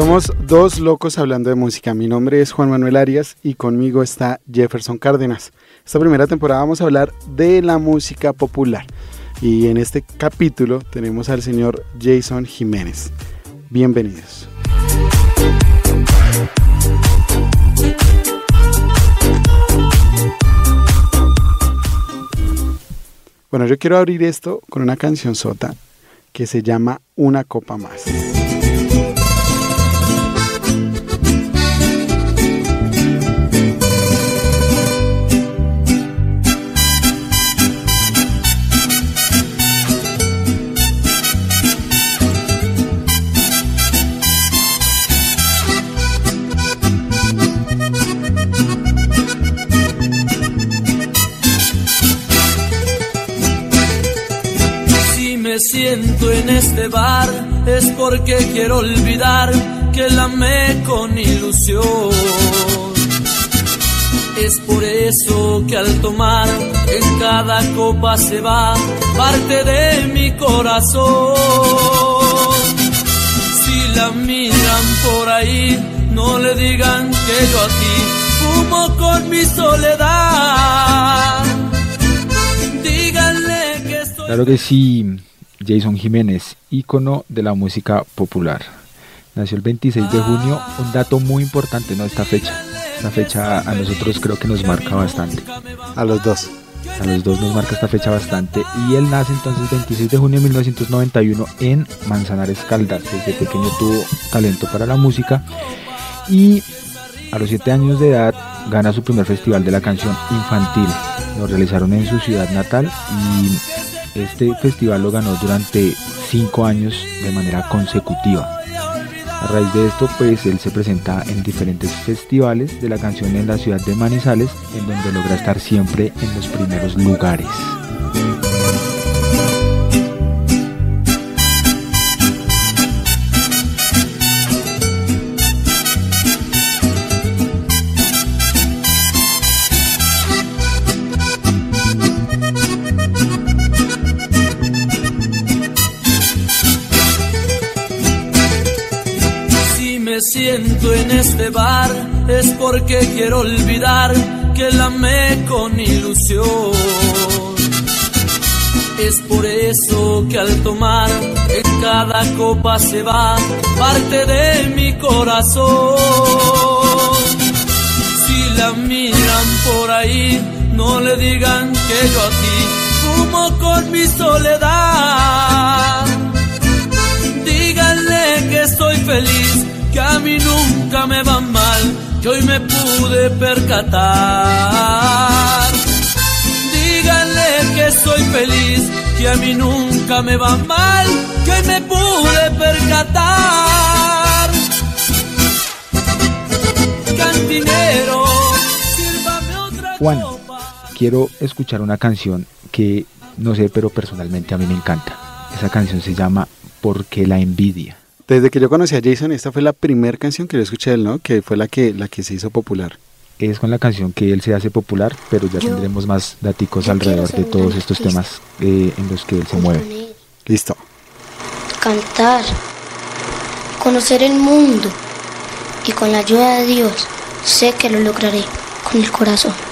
Somos dos locos hablando de música. Mi nombre es Juan Manuel Arias y conmigo está Jefferson Cárdenas. Esta primera temporada vamos a hablar de la música popular. Y en este capítulo tenemos al señor Jason Jiménez. Bienvenidos. Bueno, yo quiero abrir esto con una canción sota que se llama Una copa más. Siento en este bar es porque quiero olvidar que la amé con ilusión. Es por eso que al tomar en cada copa se va parte de mi corazón. Si la miran por ahí, no le digan que yo aquí fumo con mi soledad. Díganle que estoy Claro que sí, Jason Jiménez, ícono de la música popular. Nació el 26 de junio, un dato muy importante, ¿no? Esta fecha. Esta fecha a nosotros creo que nos marca bastante. A los dos. A los dos nos marca esta fecha bastante. Y él nace entonces 26 de junio de 1991 en Manzanares Caldas. Desde pequeño tuvo talento para la música. Y a los 7 años de edad gana su primer festival de la canción infantil. Lo realizaron en su ciudad natal y este festival lo ganó durante 5 años de manera consecutiva. A raíz de esto, pues él se presenta en diferentes festivales de la canción en la ciudad de Manizales, en donde logra estar siempre en los primeros lugares. Este bar es porque quiero olvidar que la amé con ilusión. Es por eso que al tomar en cada copa se va parte de mi corazón. Si la miran por ahí, no le digan que yo aquí fumo con mi soledad. Díganle que estoy feliz, que a mí nunca me va mal, que hoy me pude percatar. Díganle que estoy feliz, que a mí nunca me va mal, que hoy me pude percatar. Cantinero, sírvame otra Juan, quiero escuchar una canción que no sé, pero personalmente a mí me encanta. Esa canción se llama Porque la envidia. Desde que yo conocí a Jason, esta fue la primera canción que yo escuché de él, ¿no? Que fue la que, la que se hizo popular. Es con la canción que él se hace popular, pero ya tendremos más daticos alrededor de todos estos temas eh, en los que él se mueve. Listo. cantar, conocer el mundo y con la ayuda de Dios sé que lo lograré con el corazón.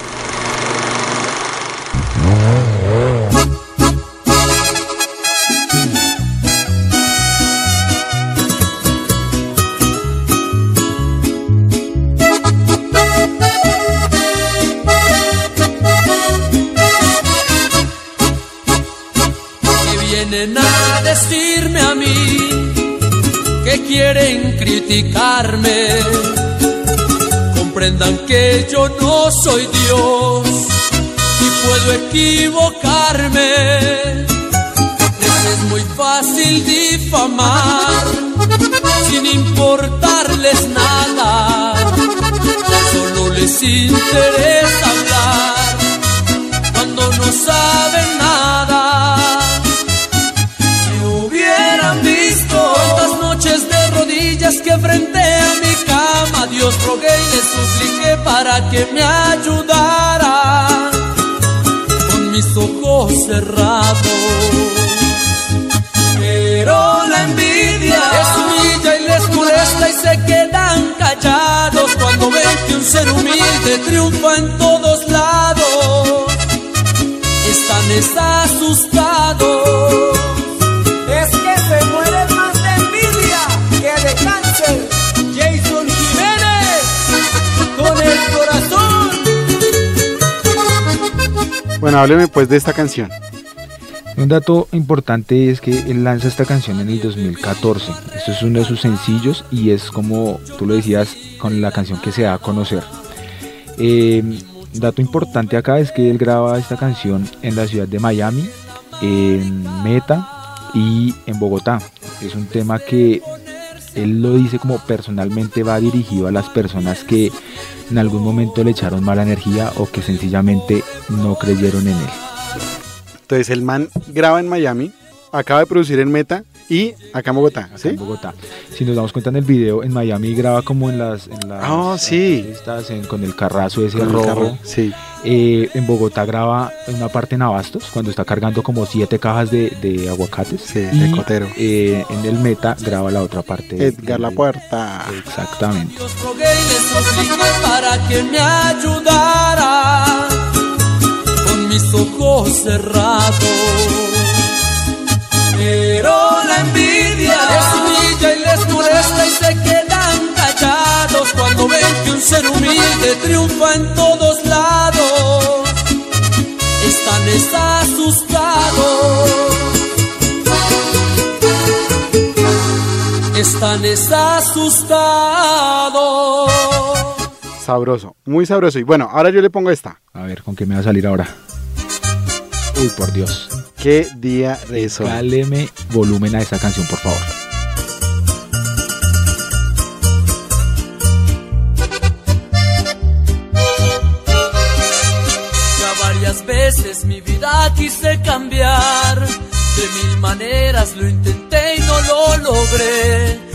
Decirme a mí que quieren criticarme. Comprendan que yo no soy Dios y puedo equivocarme. Les es muy fácil difamar sin importarles nada. Solo les interesa hablar cuando no saben días que frente a mi cama Dios rogué y le supliqué para que me ayudara con mis ojos cerrados. Pero la envidia es humilla y les molesta y se quedan callados cuando ven que un ser humilde triunfa en todos lados. Están asustados. Bueno, hábleme pues de esta canción. Un dato importante es que él lanza esta canción en el 2014. Esto es uno de sus sencillos y es como tú lo decías con la canción que se da a conocer. Eh, dato importante acá es que él graba esta canción en la ciudad de Miami, en Meta y en Bogotá. Es un tema que él lo dice como personalmente va dirigido a las personas que en algún momento le echaron mala energía o que sencillamente no creyeron en él. Entonces el man graba en Miami, acaba de producir en Meta y acá en Bogotá, acá ¿sí? en Bogotá. Si nos damos cuenta en el video, en Miami graba como en las, en las Oh, sí. en- con el carrazo ese Con rojo. carro, Sí. Eh, en Bogotá graba una parte en Abastos, cuando está cargando como siete cajas de, de aguacates. Sí, de y cotero. eh, en el Meta graba la otra parte. Edgar La del- Puerta. Exactamente. Dios rogué y les supliqué para que me ayudara con mis ojos cerrados. Pero la envidia les humilla y les molesta y se quedan callados cuando ven que un ser humilde triunfa en todos Están asustados. Sabroso, muy sabroso. Y bueno, ahora yo le pongo esta. A ver, ¿con qué me va a salir ahora? Uy, por Dios. ¿Qué día de eso? Cáleme volumen a esa canción, por favor. Ya varias veces mi vida quise cambiar. De mil maneras lo intenté y no lo logré.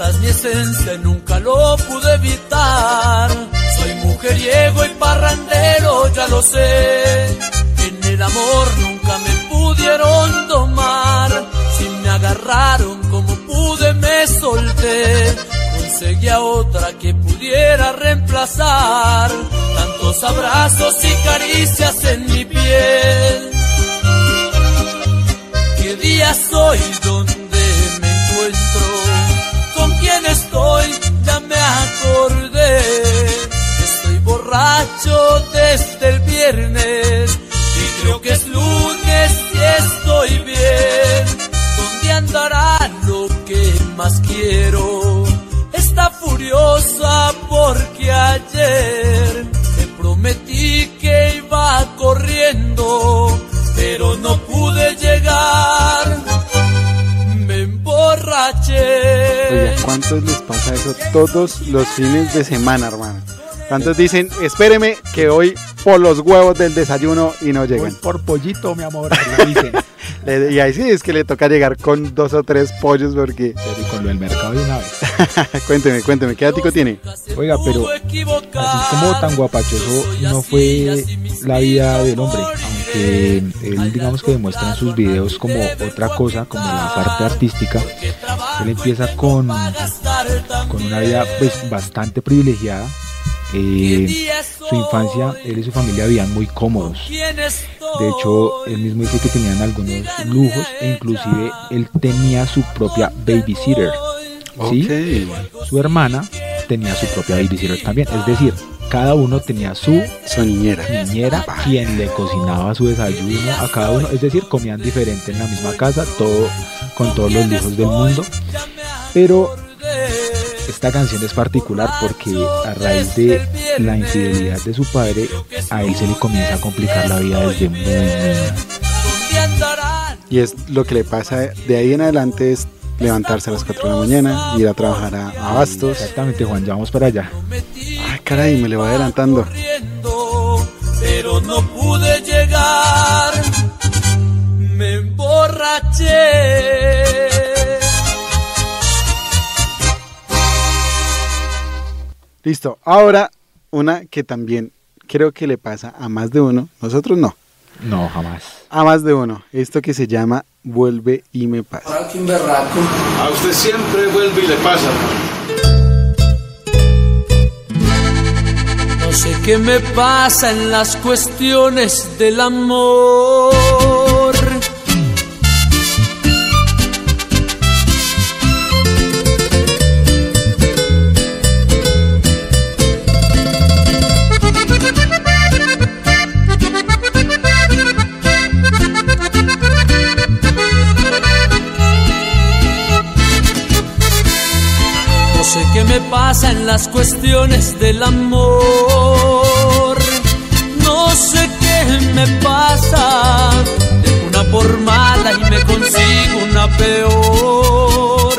Mi esencia nunca lo pude evitar. Soy mujeriego y parrandero, ya lo sé. En el amor nunca me pudieron domar. Si me agarraron como pude me solté. Conseguí a otra que pudiera reemplazar tantos abrazos y caricias en mi piel. Eso todos los fines de semana, hermano? ¿Cuántos dicen, espéreme que hoy por los huevos del desayuno y no Voy llegan? por pollito, mi amor. lo dicen. Y ahí sí es que le toca llegar con dos o tres pollos porque... Pero y con lo del mercado de una vez. cuénteme, cuénteme, ¿qué ático tiene? Oiga, pero así como tan guapachoso no fue la vida del hombre, aunque él digamos que demuestra en sus videos como otra cosa, como la parte artística, él empieza con, con una vida pues bastante privilegiada. Eh, su infancia, él y su familia vivían muy cómodos. De hecho, él mismo dice que tenían algunos lujos e inclusive él tenía su propia babysitter. ¿sí? Su hermana tenía su propia babysitter también. Es decir, cada uno tenía su Su niñera. niñera quien le cocinaba su desayuno a cada uno. Es decir, comían diferente en la misma casa, todo con todos los lujos del mundo. Pero esta canción es particular porque a raíz de la infidelidad de su padre, a él se le comienza a complicar la vida desde muy niño. Y es lo que le pasa de ahí en adelante es levantarse a las 4 de la mañana, ir a trabajar a, a Bastos. Exactamente, Juan, ya vamos para allá. Ay, caray, me le va adelantando. corriendo, pero no pude llegar. Me emborraché. Listo, ahora una que también creo que le pasa a más de uno, nosotros no, No, jamás. a más de uno. Esto que se llama Vuelve y me pasa. A usted siempre vuelve y le pasa. No sé qué me pasa en las cuestiones del amor. Las cuestiones del amor. No sé qué me pasa. Dejo una por mala y me consigo una peor.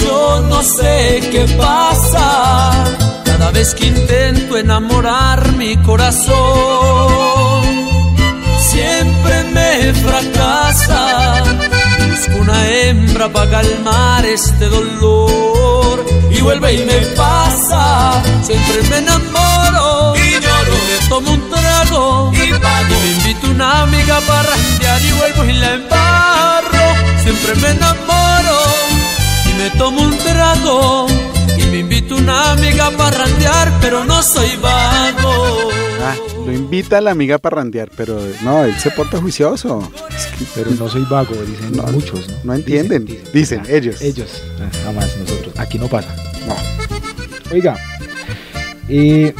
Yo no sé qué pasa. Cada vez que intento enamorar mi corazón, siempre me fracasa. Busco una hembra para calmar este dolor y vuelve y me pasa. Siempre me enamoro y lloro. Me tomo un trago y pago. Y me invito una amiga para randear y vuelvo y la embarro. Siempre me enamoro y me tomo un trago. Y me invito una amiga para randear, pero no soy vago. Ah, lo invita a la amiga a parrandear, pero no, él se porta juicioso. Es que- Pero no soy vago, dicen No, muchos. ¿no? no entienden. Dicen, Ah, ellos. Ellos, ah, jamás nosotros. Aquí no pasa. Oiga, eh,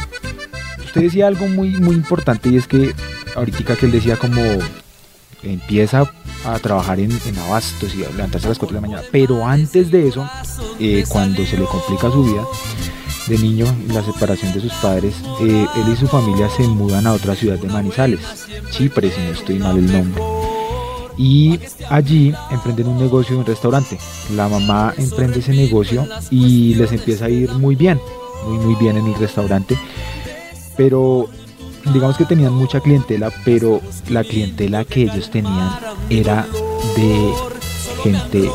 usted decía algo muy, muy importante y es que ahorita que él decía como empieza a trabajar en, en abastos y a levantarse a las 4 de la mañana, pero antes de eso, eh, cuando se le complica su vida de niño, la separación de sus padres, eh, él y su familia se mudan a otra ciudad de Manizales, Chipre, si no estoy mal el nombre y allí emprenden un negocio de un restaurante. La mamá emprende ese negocio y les empieza a ir muy bien, muy muy bien en el restaurante, pero digamos que tenían mucha clientela, pero la clientela que ellos tenían era de gente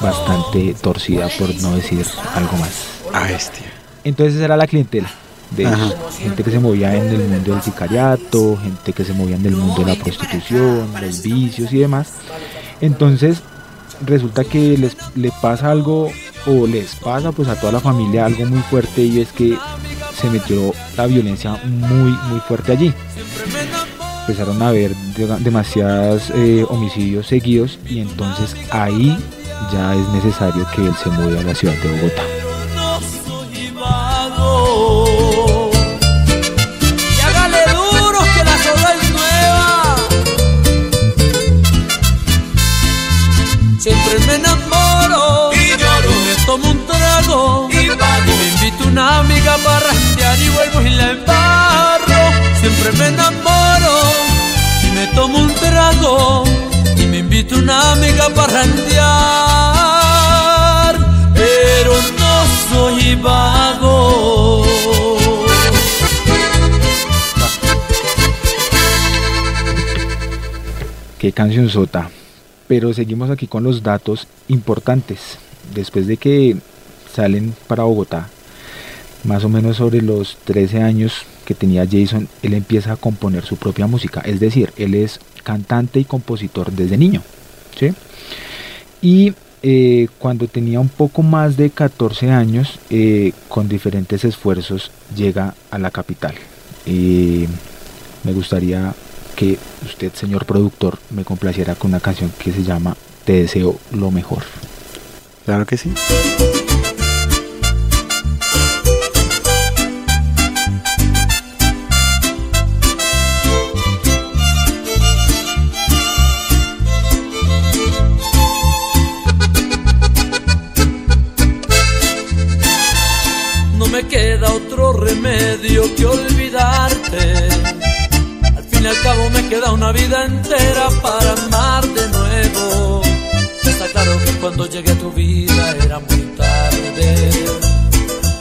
bastante torcida, por no decir algo más. Ah, bestia. Entonces era la clientela de Ajá. Gente que se movía en el mundo del sicariato, gente que se movía en el mundo de la prostitución, los vicios y demás. Entonces resulta que les le pasa algo o les pasa pues a toda la familia algo muy fuerte y es que se metió la violencia muy muy fuerte allí. Empezaron a haber de- demasiados eh, homicidios seguidos y entonces ahí ya es necesario que él se mude a la ciudad de Bogotá. Una amiga para randear y vuelvo y la embarro. Siempre me enamoro y me tomo un trago y me invito una amiga para randear. Pero no soy vago. Qué canción sota. Pero seguimos aquí con los datos importantes. Después de que salen para Bogotá, más o menos sobre los 13 años que tenía Jason, él empieza a componer su propia música. Es decir, él es cantante y compositor desde niño. ¿sí? Y eh, cuando tenía un poco más de 14 años, eh, con diferentes esfuerzos, llega a la capital. Me gustaría que usted, señor productor, me complaciera con una canción que se llama Te deseo lo mejor. Claro que sí. Remedio que olvidarte. Al fin y al cabo me queda una vida entera para amar de nuevo. Está claro que cuando llegué a tu vida era muy tarde.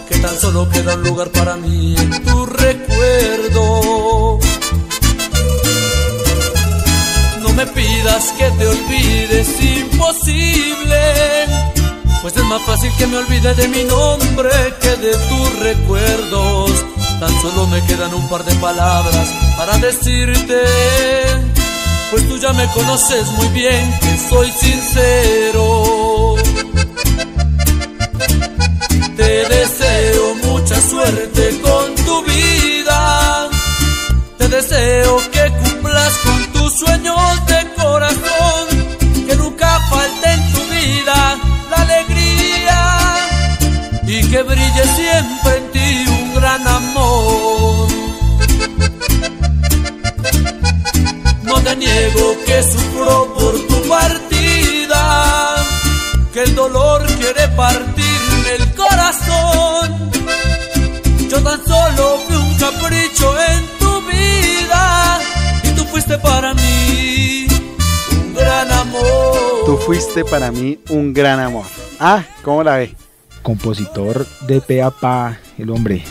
Que tan solo queda un lugar para mí en tu recuerdo. No me pidas que te olvides, imposible. Pues es más fácil que me olvide de mi nombre que de tus recuerdos. Tan solo me quedan un par de palabras para decirte. Pues tú ya me conoces muy bien que soy sincero. Te deseo mucha suerte con tu vida. Te deseo que niego que sufro por tu partida. Que el dolor quiere partirme el corazón. Yo tan solo fui un capricho en tu vida. Y tú fuiste para mí un gran amor. Tú fuiste para mí un gran amor. Ah, ¿cómo la ve? compositor de pe a pa, el hombre.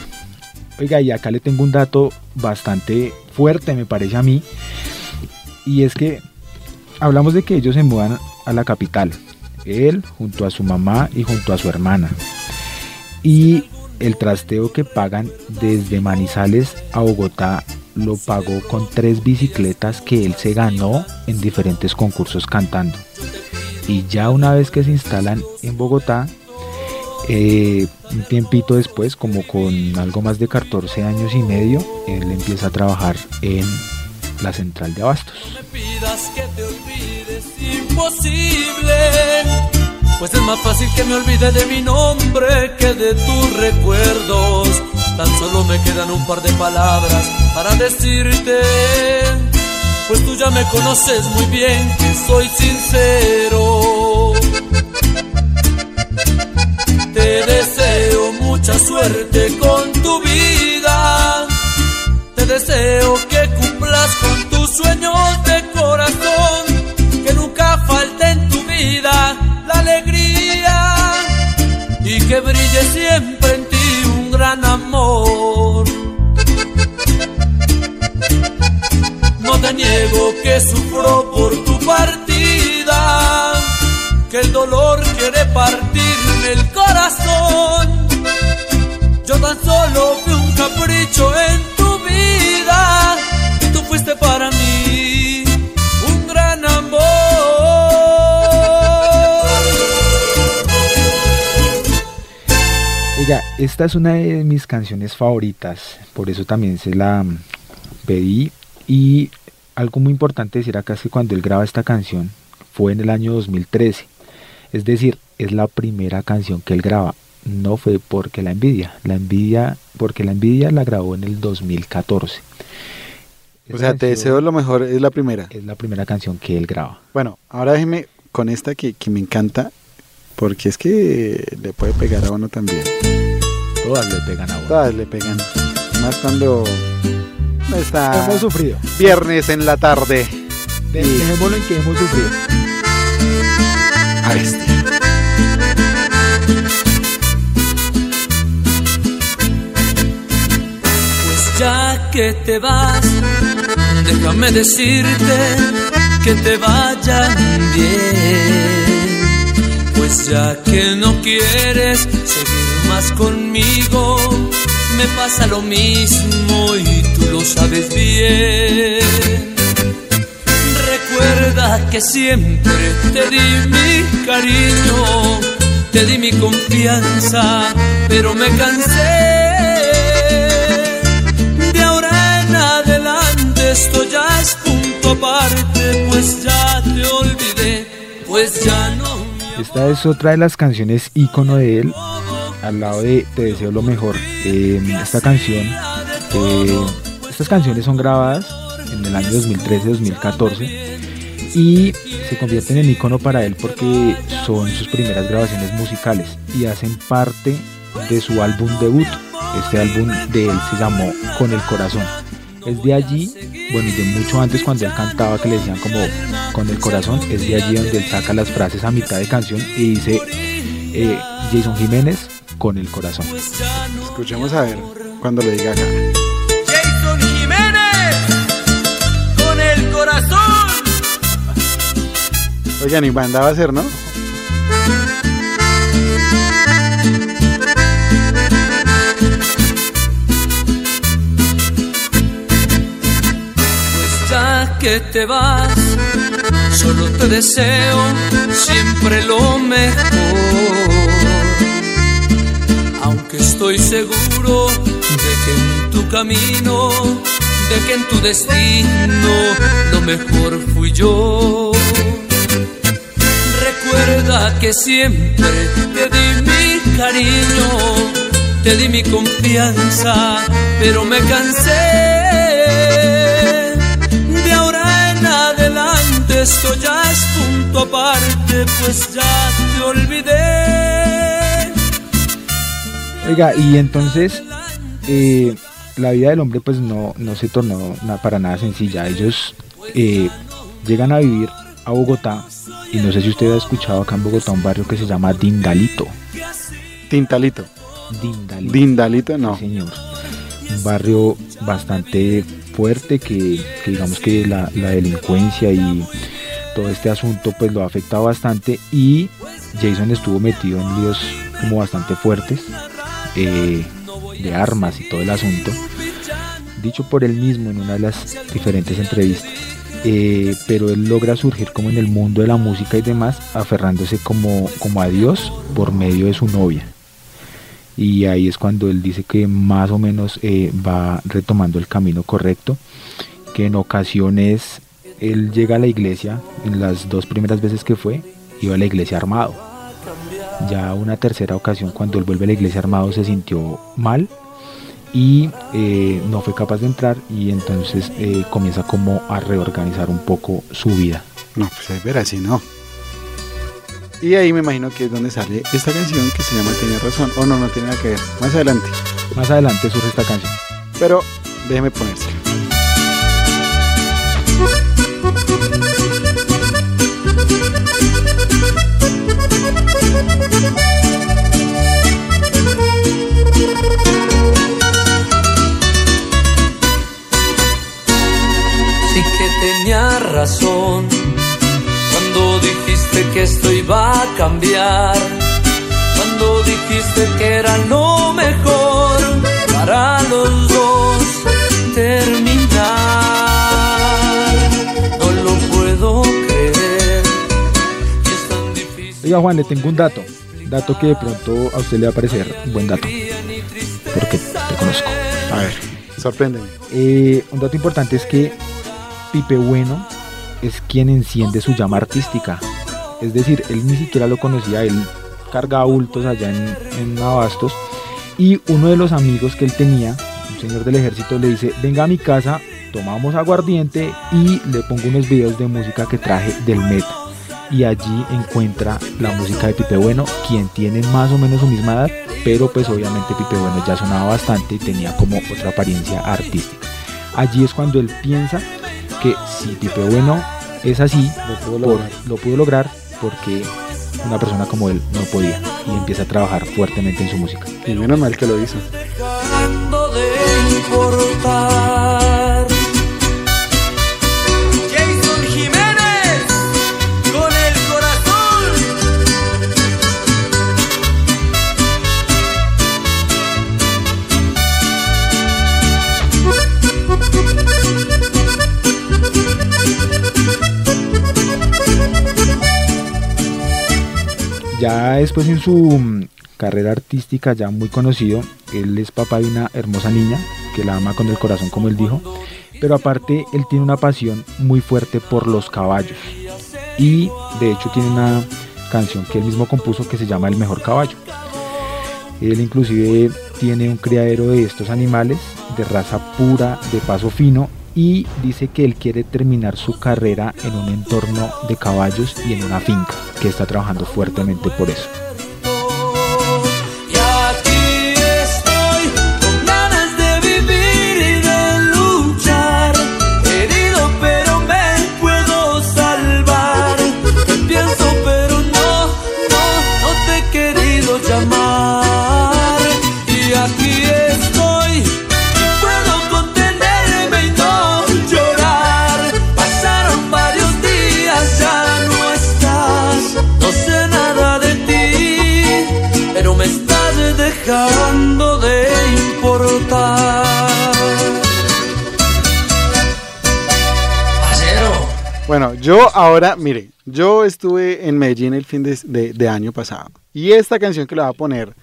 Oiga, y acá le tengo un dato bastante fuerte, me parece a mí. Y es que hablamos de que ellos se mudan a la capital. Él junto a su mamá y junto a su hermana. Y el trasteo que pagan desde Manizales a Bogotá lo pagó con tres bicicletas que él se ganó en diferentes concursos cantando. Y ya una vez que se instalan en Bogotá, eh, un tiempito después, como con algo más de 14 años y medio, él empieza a trabajar en la central de abastos. me pidas que te olvides, imposible. Pues es más fácil que me olvide de mi nombre que de tus recuerdos. Tan solo me quedan un par de palabras para decirte. Pues tú ya me conoces muy bien que soy sincero. Te deseo mucha suerte con tu vida. Siempre en ti un gran amor. No te niego que sufro por tu partida. Que el dolor quiere partirme el corazón. Yo tan solo fui un capricho en Oiga, esta es una de mis canciones favoritas, por eso también se la mm, pedí. Y algo muy importante decir acá es que cuando él graba esta canción fue en el año 2013. Es decir, es la primera canción que él graba. No fue porque la envidia. La envidia, porque la envidia la grabó en el 2014. O Esa sea, te deseo lo mejor, es la primera. Es la primera canción que él graba. Bueno, ahora déjeme con esta que, que me encanta, porque es que le puede pegar a uno también. Todas le pegan a uno. Todas le pegan. Más cuando está Hemos sufrido. viernes en la tarde. Dejémoslo en que hemos sufrido. A bestia. Pues ya que te vas, déjame decirte que te vaya bien. Pues ya que no quieres seguir más conmigo, me pasa lo mismo y tú lo sabes bien. Recuerda que siempre te di mi cariño, te di mi confianza, pero me cansé. De ahora en adelante esto ya es punto aparte, pues ya te olvidé, pues ya no Esta es otra de las canciones ícono de él, al lado de Te deseo lo mejor. Eh, esta canción, eh, estas canciones son grabadas en el año 2013-2014 y se convierten en ícono para él porque son sus primeras grabaciones musicales y hacen parte de su álbum debut. Este álbum de él se llamó Con el Corazón. Es de allí, bueno, y de mucho antes cuando él cantaba que le decían como con el corazón, es de allí donde él saca las frases a mitad de canción y dice eh, Jason Jiménez con el corazón. Escuchemos a ver cuando lo diga acá. Jason Jiménez con el corazón. Oigan, y banda va a ser, ¿no? Pues que te vas solo te deseo siempre lo mejor. Aunque estoy seguro de que en tu camino, de que en tu destino, lo mejor fui yo. Recuerda que siempre te di mi cariño, te di mi confianza, pero me cansé. Esto ya es punto aparte, pues ya te olvidé. Oiga, y entonces eh, la vida del hombre pues no, no se tornó na- para nada sencilla. Ellos eh, llegan a vivir a Bogotá y no sé si usted ha escuchado acá en Bogotá un barrio que se llama Dindalito. Tintalito. Dindalito. Dindalito, Sí, no. señor. Un barrio bastante fuerte que, digamos que la, la delincuencia y todo este asunto pues lo ha afectado bastante. Y Jason estuvo metido en líos como bastante fuertes eh, de armas y todo el asunto. Dicho por él mismo en una de las diferentes entrevistas. Eh, pero él logra surgir como en el mundo de la música y demás aferrándose como, como a Dios por medio de su novia y ahí es cuando él dice que más o menos eh, va retomando el camino correcto, que en ocasiones él llega a la iglesia, en las dos primeras veces que fue, iba a la iglesia armado. Ya una tercera ocasión cuando él vuelve a la iglesia armado se sintió mal y eh, no fue capaz de entrar y entonces eh, comienza como a reorganizar un poco su vida. No, pues ahí verá si no. Y ahí me imagino que es donde sale esta canción que se llama Tiene razón. O no, no tiene nada que ver. Más adelante. Más adelante surge esta canción. Pero déjeme ponérsela. Sí que tenía razón dijiste que esto iba a cambiar. Cuando dijiste que era lo mejor para los dos terminar. No lo puedo creer. y es tan difícil. Oiga Juan, le tengo un dato. Dato que de pronto a usted le va a parecer un buen dato. Porque te conozco. A ver, sorpréndeme. Eh, un dato importante es que Pipe Bueno es quien enciende su llama artística. Es decir, él ni siquiera lo conocía, él cargaba bultos allá en, en Abastos y uno de los amigos que él tenía, un señor del ejército, le dice, venga a mi casa, tomamos aguardiente y le pongo unos videos de música que traje del Met. Y allí encuentra la música de Pipe Bueno, quien tiene más o menos su misma edad, pero pues obviamente Pipe Bueno ya sonaba bastante y tenía como otra apariencia artística. Allí es cuando él piensa que si Pipe Bueno es así, Lo pudo por- lograr. lo pudo lograr porque una persona como él no podía y empieza a trabajar fuertemente en su música. Y menos mal que lo hizo. Ya después en su mm, carrera artística ya muy conocido, él es papá de una hermosa niña que la ama con el corazón como él dijo, pero aparte él tiene una pasión muy fuerte por los caballos y de hecho tiene una canción que él mismo compuso que se llama El mejor caballo. Él inclusive tiene un criadero de estos animales de raza pura, de paso fino y dice que él quiere terminar su carrera en un entorno de caballos y en una finca, que está trabajando fuertemente por eso. Bueno, yo ahora, mire, yo estuve en Medellín el fin de, de- de año pasado. Y esta canción que le voy a poner,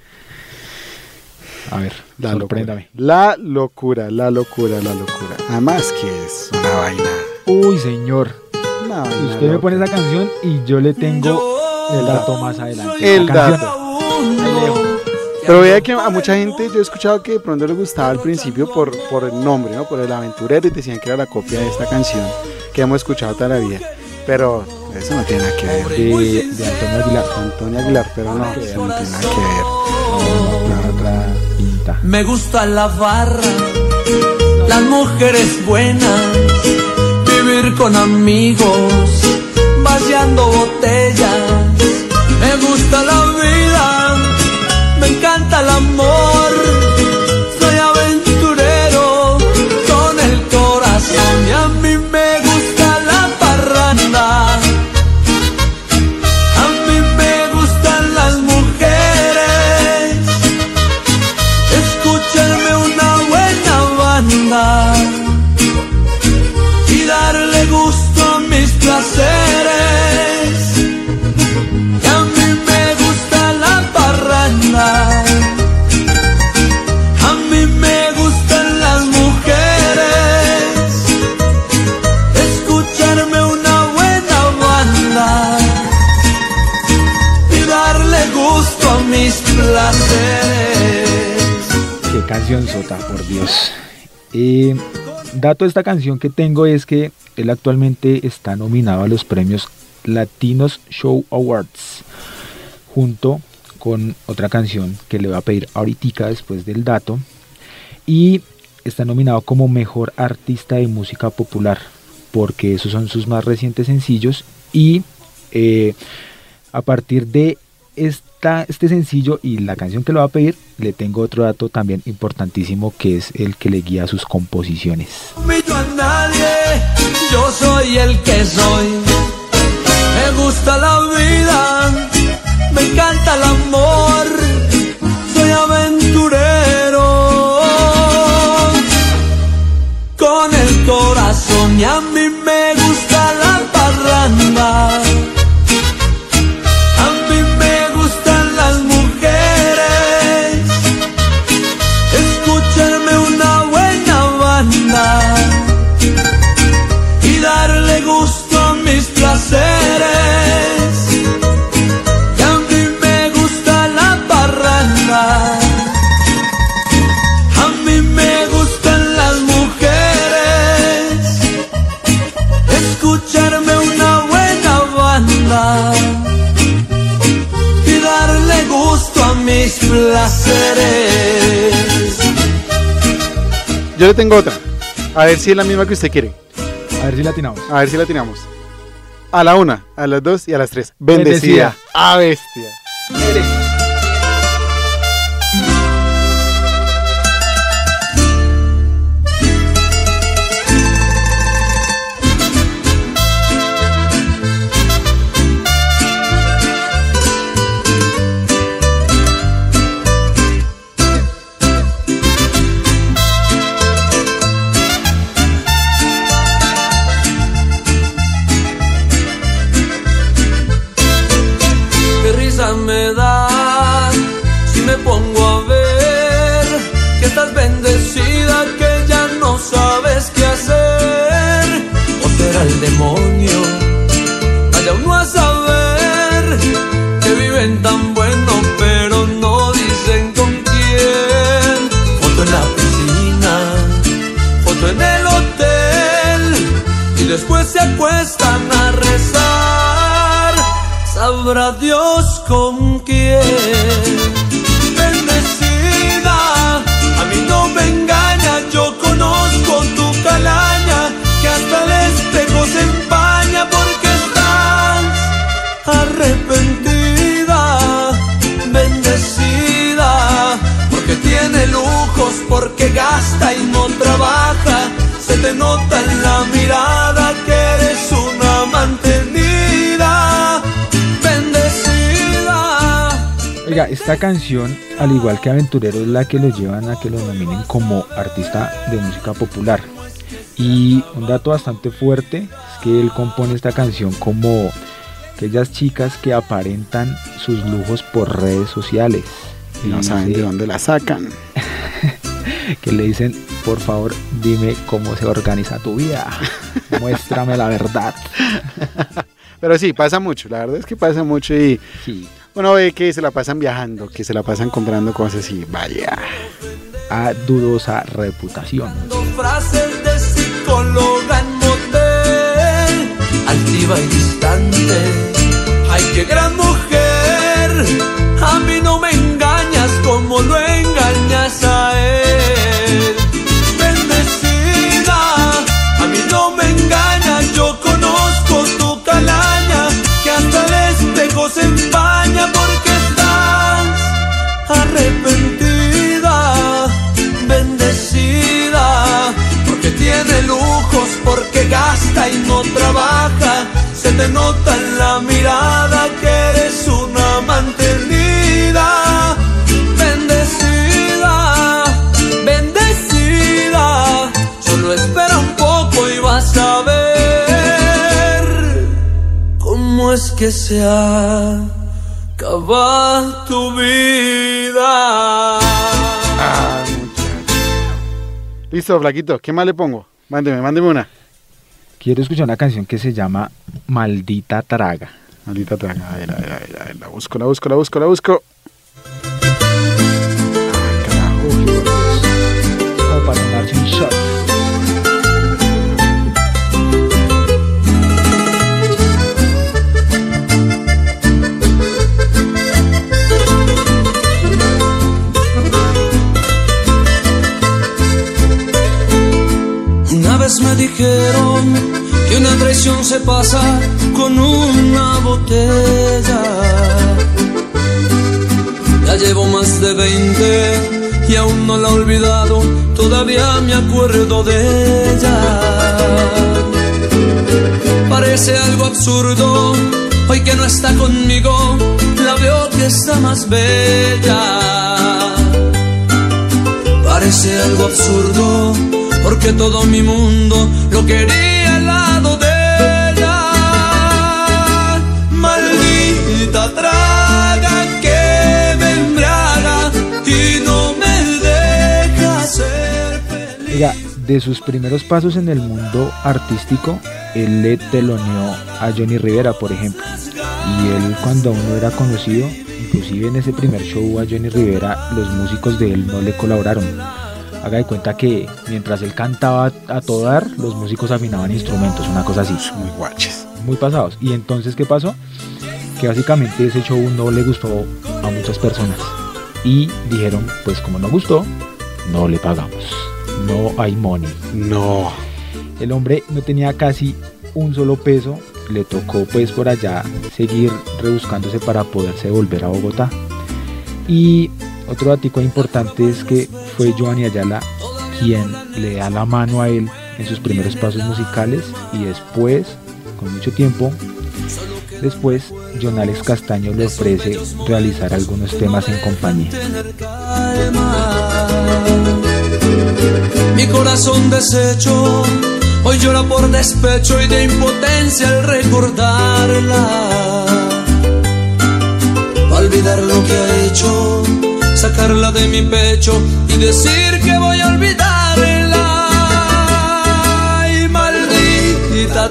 A ver, la sorpréndame. locura. La locura, la locura, la locura. Además que es una vaina. Uy, señor. Una vaina Usted me pone esa canción y yo le tengo el dato más adelante. El dato. Pero vea que a mucha gente yo he escuchado que de pronto le gustaba al principio por, por el nombre, ¿no? Por el aventurero y decían que era la copia de esta canción que hemos escuchado toda la vida. Pero eso no tiene nada que ver. De, de Antonio Aguilar. Antonio Aguilar, pero no, eso no tiene nada que ver. Otra, otra pinta. Me gusta la barra, las mujeres buenas, vivir con amigos, vaciando botellas. Me gusta la vida, me encanta el amor. Dato de esta canción que tengo es que él actualmente está nominado a los premios Latinos Show Awards junto con otra canción que le voy a pedir ahorita después del dato y está nominado como mejor artista de música popular porque esos son sus más recientes sencillos y eh, a partir de este sencillo y la canción que le voy a pedir, le tengo otro dato también importantísimo que es el que le guía sus composiciones. humillo a nadie, yo soy el que soy. Yo tengo otra. A ver si es la misma que usted quiere. A ver si la atinamos. A ver si la tiramos. A la una, a las dos y a las tres. Bendecida. Bendecida. A bestia. qué Oiga, esta canción, al igual que Aventurero, es la que lo llevan a que lo nominen como artista de música popular. Y un dato bastante fuerte, Es que él compone esta canción como aquellas chicas que aparentan sus lujos por redes sociales. Y no saben de dónde la sacan. que le dicen, por favor, dime cómo se organiza tu vida. Muéstrame la verdad. Pero sí, pasa mucho, la verdad es que pasa mucho y uno ve que se la pasan viajando, que se la pasan comprando cosas y vaya. A dudosa reputación. Frases de psicóloga en motel, altiva y distante. Ay, qué gran mujer, a mí no me engañas como lo se acaba tu vida. Ah, Listo, flaquito, ¿qué más le pongo? Mándeme, mándeme una. Quiero escuchar una canción que se llama Maldita Traga. Maldita traga. A ver, a ver, a ver, a ver, la busco, la busco, la busco, la busco. Que una traición se pasa con una botella. Ya llevo más de 20 y aún no la he olvidado, todavía me acuerdo de ella. Parece algo absurdo, hoy que no está conmigo, la veo que está más bella. Parece algo absurdo, porque todo mi mundo lo quería al lado de ella. Maldita traga que me embriaga y no me deja ser feliz. Oiga, de sus primeros pasos en el mundo artístico, él le teloneó a Johnny Rivera, por ejemplo. Y él cuando aún no era conocido, inclusive en ese primer show a Johnny Rivera, los músicos de él no le colaboraron. Haga de cuenta que mientras él cantaba a todo dar, los músicos afinaban instrumentos, una cosa así. Muy guaches. Muy pasados. Y entonces, ¿qué pasó? Que básicamente ese show no le gustó a muchas personas. Y dijeron, pues como no gustó, no le pagamos. No hay money. No. El hombre no tenía casi un solo peso, le tocó pues por allá seguir rebuscándose para poderse volver a Bogotá. Y otro dato importante es que fue Giovanni Ayala quien le da la mano a él en sus primeros pasos musicales y después, con mucho tiempo, después John Castaño le ofrece realizar algunos temas en compañía. Mi corazón deshecho hoy llora por despecho y de impotencia al recordarla. Olvidar lo que ha hecho, sacarla de mi pecho y decir que voy a olvidarla. Ay, maldita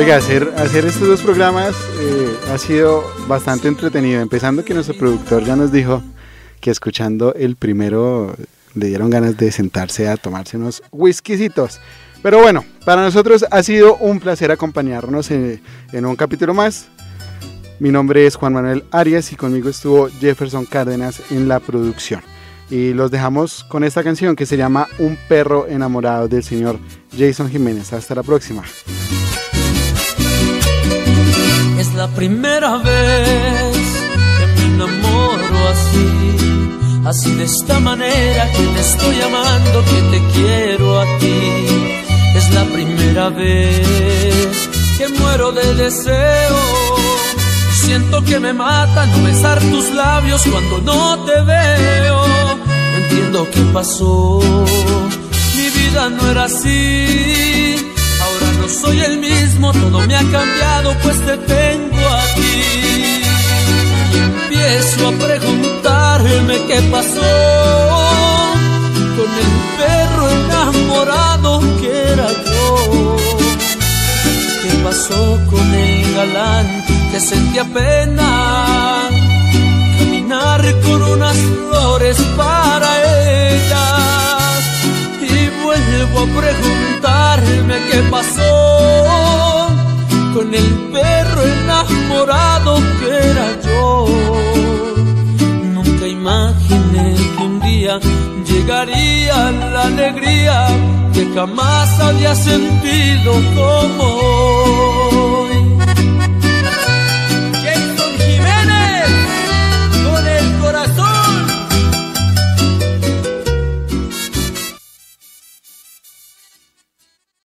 Oiga, hacer, hacer estos dos programas eh, ha sido bastante entretenido. Empezando que nuestro productor ya nos dijo que escuchando el primero le dieron ganas de sentarse a tomarse unos whiskycitos. Pero bueno, para nosotros ha sido un placer acompañarnos en, en un capítulo más. Mi nombre es Juan Manuel Arias y conmigo estuvo Jefferson Cárdenas en la producción. Y los dejamos con esta canción que se llama Un perro enamorado del señor Jason Jiménez. Hasta la próxima. Es la primera vez que me enamoro así, así de esta manera que te estoy amando, que te quiero a ti. Es la primera vez que muero de deseo. Siento que me mata no besar tus labios cuando no te veo. Entiendo qué pasó, mi vida no era así soy el mismo, todo me ha cambiado, pues te tengo aquí. Y empiezo a preguntarme qué pasó con el perro enamorado que era yo. ¿Qué pasó con el galán que sentía pena? Caminar con unas flores para ellas. Vuelvo a preguntarme qué pasó con el perro enamorado que era yo. Nunca imaginé que un día llegaría la alegría que jamás había sentido como